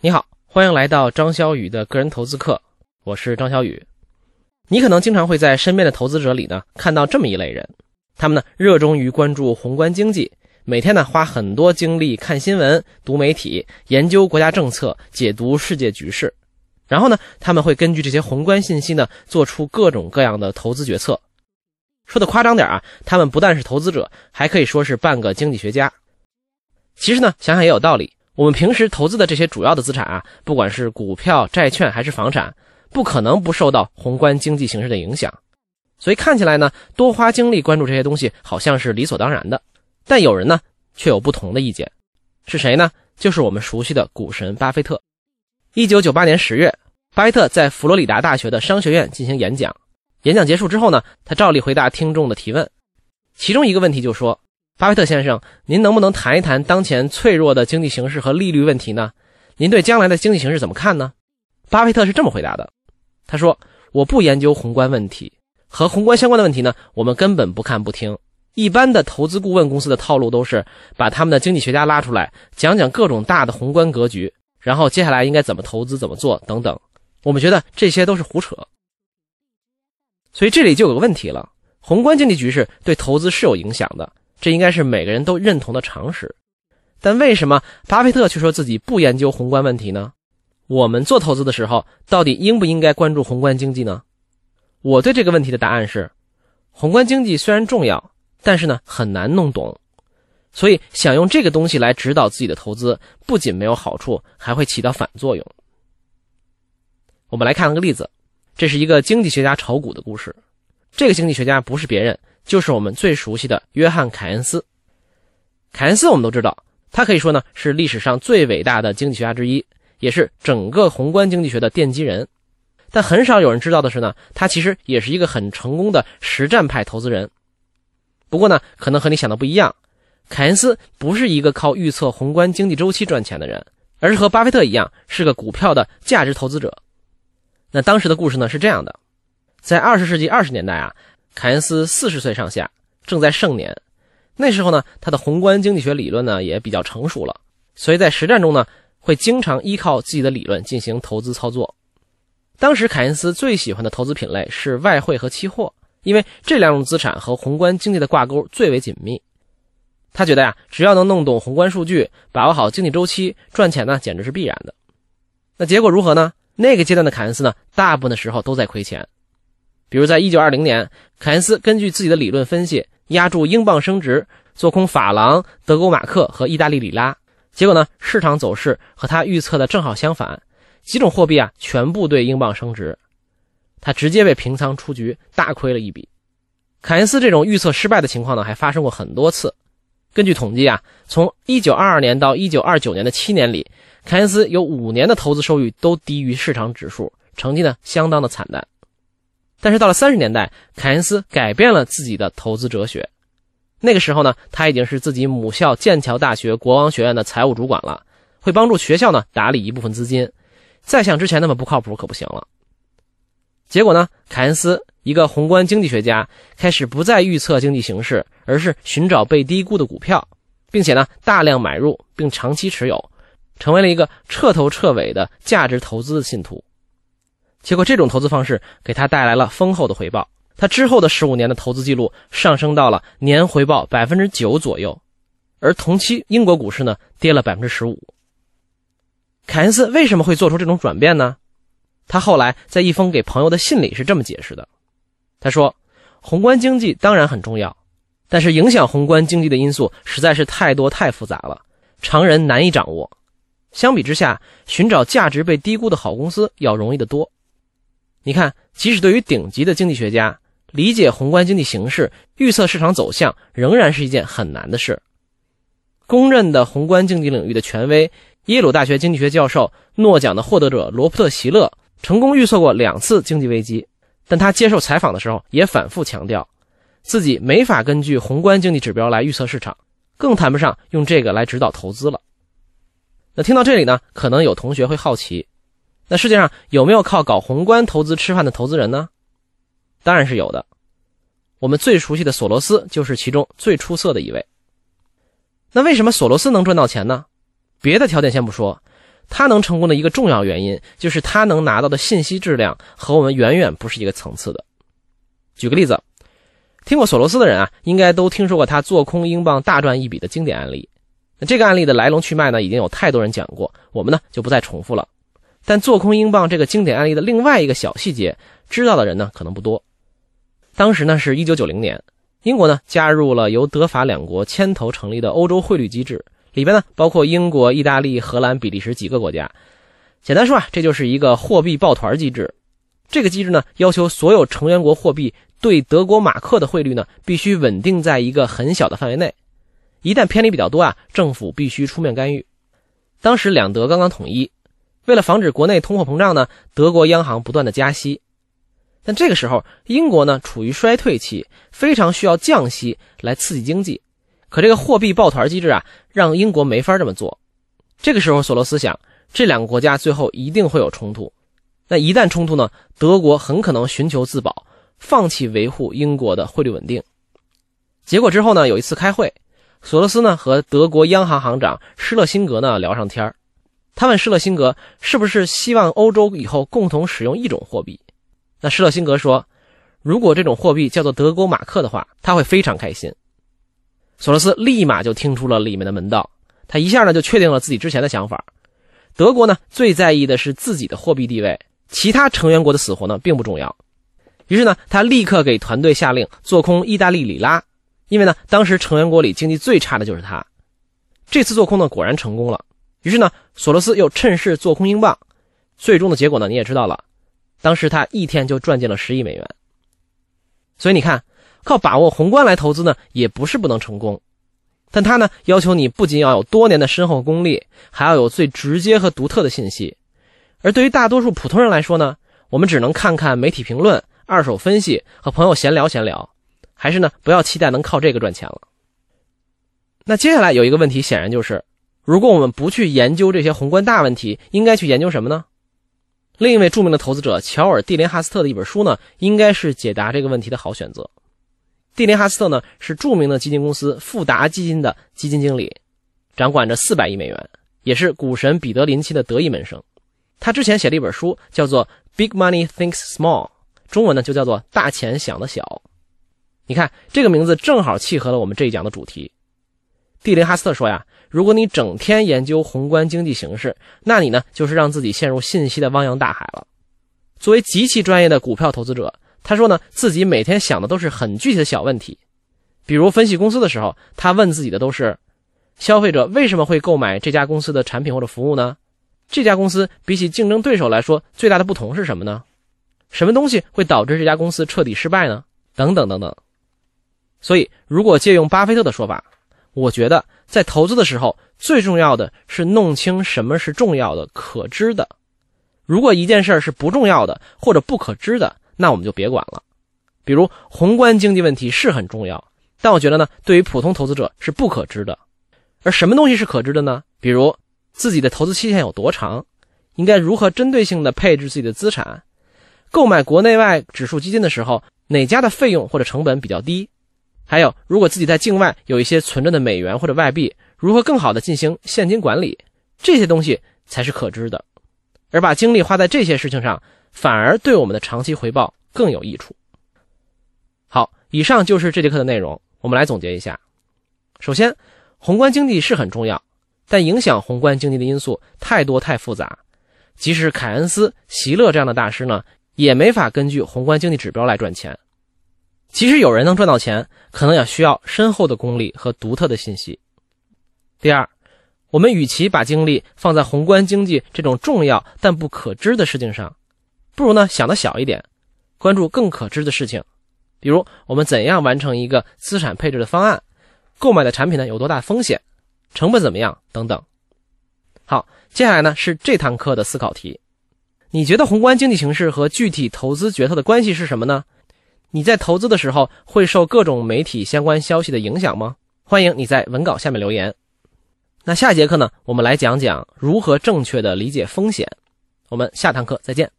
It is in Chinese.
你好，欢迎来到张小雨的个人投资课，我是张小雨。你可能经常会在身边的投资者里呢看到这么一类人，他们呢热衷于关注宏观经济，每天呢花很多精力看新闻、读媒体、研究国家政策、解读世界局势，然后呢他们会根据这些宏观信息呢做出各种各样的投资决策。说的夸张点啊，他们不但是投资者，还可以说是半个经济学家。其实呢想想也有道理。我们平时投资的这些主要的资产啊，不管是股票、债券还是房产，不可能不受到宏观经济形势的影响。所以看起来呢，多花精力关注这些东西好像是理所当然的。但有人呢却有不同的意见，是谁呢？就是我们熟悉的股神巴菲特。一九九八年十月，巴菲特在佛罗里达大学的商学院进行演讲。演讲结束之后呢，他照例回答听众的提问。其中一个问题就说。巴菲特先生，您能不能谈一谈当前脆弱的经济形势和利率问题呢？您对将来的经济形势怎么看呢？巴菲特是这么回答的：“他说，我不研究宏观问题，和宏观相关的问题呢，我们根本不看不听。一般的投资顾问公司的套路都是把他们的经济学家拉出来，讲讲各种大的宏观格局，然后接下来应该怎么投资、怎么做等等。我们觉得这些都是胡扯。所以这里就有个问题了：宏观经济局势对投资是有影响的。”这应该是每个人都认同的常识，但为什么巴菲特却说自己不研究宏观问题呢？我们做投资的时候，到底应不应该关注宏观经济呢？我对这个问题的答案是：宏观经济虽然重要，但是呢很难弄懂，所以想用这个东西来指导自己的投资，不仅没有好处，还会起到反作用。我们来看个例子，这是一个经济学家炒股的故事。这个经济学家不是别人。就是我们最熟悉的约翰·凯恩斯。凯恩斯，我们都知道，他可以说呢是历史上最伟大的经济学家之一，也是整个宏观经济学的奠基人。但很少有人知道的是呢，他其实也是一个很成功的实战派投资人。不过呢，可能和你想的不一样，凯恩斯不是一个靠预测宏观经济周期赚钱的人，而是和巴菲特一样，是个股票的价值投资者。那当时的故事呢是这样的，在二十世纪二十年代啊。凯恩斯四十岁上下，正在盛年。那时候呢，他的宏观经济学理论呢也比较成熟了，所以在实战中呢，会经常依靠自己的理论进行投资操作。当时凯恩斯最喜欢的投资品类是外汇和期货，因为这两种资产和宏观经济的挂钩最为紧密。他觉得呀，只要能弄懂宏观数据，把握好经济周期，赚钱呢简直是必然的。那结果如何呢？那个阶段的凯恩斯呢，大部分的时候都在亏钱。比如，在一九二零年，凯恩斯根据自己的理论分析，压住英镑升值，做空法郎、德国马克和意大利里拉。结果呢，市场走势和他预测的正好相反，几种货币啊全部对英镑升值，他直接被平仓出局，大亏了一笔。凯恩斯这种预测失败的情况呢，还发生过很多次。根据统计啊，从一九二二年到一九二九年的七年里，凯恩斯有五年的投资收益都低于市场指数，成绩呢相当的惨淡。但是到了三十年代，凯恩斯改变了自己的投资哲学。那个时候呢，他已经是自己母校剑桥大学国王学院的财务主管了，会帮助学校呢打理一部分资金。再像之前那么不靠谱可不行了。结果呢，凯恩斯一个宏观经济学家，开始不再预测经济形势，而是寻找被低估的股票，并且呢大量买入并长期持有，成为了一个彻头彻尾的价值投资的信徒。结果，这种投资方式给他带来了丰厚的回报。他之后的十五年的投资记录上升到了年回报百分之九左右，而同期英国股市呢跌了百分之十五。凯恩斯为什么会做出这种转变呢？他后来在一封给朋友的信里是这么解释的：他说，宏观经济当然很重要，但是影响宏观经济的因素实在是太多太复杂了，常人难以掌握。相比之下，寻找价值被低估的好公司要容易得多。你看，即使对于顶级的经济学家，理解宏观经济形势、预测市场走向，仍然是一件很难的事。公认的宏观经济领域的权威，耶鲁大学经济学教授、诺奖的获得者罗伯特·席勒，成功预测过两次经济危机，但他接受采访的时候也反复强调，自己没法根据宏观经济指标来预测市场，更谈不上用这个来指导投资了。那听到这里呢，可能有同学会好奇。那世界上有没有靠搞宏观投资吃饭的投资人呢？当然是有的。我们最熟悉的索罗斯就是其中最出色的一位。那为什么索罗斯能赚到钱呢？别的条件先不说，他能成功的一个重要原因，就是他能拿到的信息质量和我们远远不是一个层次的。举个例子，听过索罗斯的人啊，应该都听说过他做空英镑大赚一笔的经典案例。那这个案例的来龙去脉呢，已经有太多人讲过，我们呢就不再重复了。但做空英镑这个经典案例的另外一个小细节，知道的人呢可能不多。当时呢是一九九零年，英国呢加入了由德法两国牵头成立的欧洲汇率机制。里边呢包括英国、意大利、荷兰、比利时几个国家。简单说啊，这就是一个货币抱团机制。这个机制呢要求所有成员国货币对德国马克的汇率呢必须稳定在一个很小的范围内。一旦偏离比较多啊，政府必须出面干预。当时两德刚刚统一，为了防止国内通货膨胀呢，德国央行不断的加息。但这个时候，英国呢处于衰退期，非常需要降息来刺激经济。可这个货币抱团机制啊，让英国没法这么做。这个时候，索罗斯想，这两个国家最后一定会有冲突。那一旦冲突呢，德国很可能寻求自保，放弃维护英国的汇率稳定。结果之后呢，有一次开会，索罗斯呢和德国央行行长施勒辛格呢聊上天他问施勒辛格是不是希望欧洲以后共同使用一种货币。那施勒辛格说，如果这种货币叫做德国马克的话，他会非常开心。索罗斯立马就听出了里面的门道，他一下呢就确定了自己之前的想法。德国呢最在意的是自己的货币地位，其他成员国的死活呢并不重要。于是呢，他立刻给团队下令做空意大利里拉，因为呢当时成员国里经济最差的就是他。这次做空呢果然成功了。于是呢，索罗斯又趁势做空英镑，最终的结果呢你也知道了，当时他一天就赚进了十亿美元。所以你看。靠把握宏观来投资呢，也不是不能成功，但他呢要求你不仅要有多年的深厚功力，还要有最直接和独特的信息。而对于大多数普通人来说呢，我们只能看看媒体评论、二手分析和朋友闲聊闲聊，还是呢不要期待能靠这个赚钱了。那接下来有一个问题，显然就是，如果我们不去研究这些宏观大问题，应该去研究什么呢？另一位著名的投资者乔尔·蒂林哈斯特的一本书呢，应该是解答这个问题的好选择。蒂林哈斯特呢是著名的基金公司富达基金的基金经理，掌管着四百亿美元，也是股神彼得林奇的得意门生。他之前写了一本书，叫做《Big Money Thinks Small》，中文呢就叫做“大钱想的小”。你看这个名字正好契合了我们这一讲的主题。蒂林哈斯特说呀，如果你整天研究宏观经济形势，那你呢就是让自己陷入信息的汪洋大海了。作为极其专业的股票投资者。他说呢，自己每天想的都是很具体的小问题，比如分析公司的时候，他问自己的都是：消费者为什么会购买这家公司的产品或者服务呢？这家公司比起竞争对手来说，最大的不同是什么呢？什么东西会导致这家公司彻底失败呢？等等等等。所以，如果借用巴菲特的说法，我觉得在投资的时候，最重要的是弄清什么是重要的、可知的。如果一件事儿是不重要的或者不可知的，那我们就别管了，比如宏观经济问题是很重要，但我觉得呢，对于普通投资者是不可知的。而什么东西是可知的呢？比如自己的投资期限有多长，应该如何针对性的配置自己的资产，购买国内外指数基金的时候，哪家的费用或者成本比较低？还有，如果自己在境外有一些存着的美元或者外币，如何更好的进行现金管理？这些东西才是可知的。而把精力花在这些事情上。反而对我们的长期回报更有益处。好，以上就是这节课的内容。我们来总结一下：首先，宏观经济是很重要，但影响宏观经济的因素太多太复杂，即使凯恩斯、席勒这样的大师呢，也没法根据宏观经济指标来赚钱。即使有人能赚到钱，可能也需要深厚的功力和独特的信息。第二，我们与其把精力放在宏观经济这种重要但不可知的事情上，不如呢想的小一点，关注更可知的事情，比如我们怎样完成一个资产配置的方案，购买的产品呢有多大风险，成本怎么样等等。好，接下来呢是这堂课的思考题，你觉得宏观经济形势和具体投资决策的关系是什么呢？你在投资的时候会受各种媒体相关消息的影响吗？欢迎你在文稿下面留言。那下节课呢，我们来讲讲如何正确的理解风险。我们下堂课再见。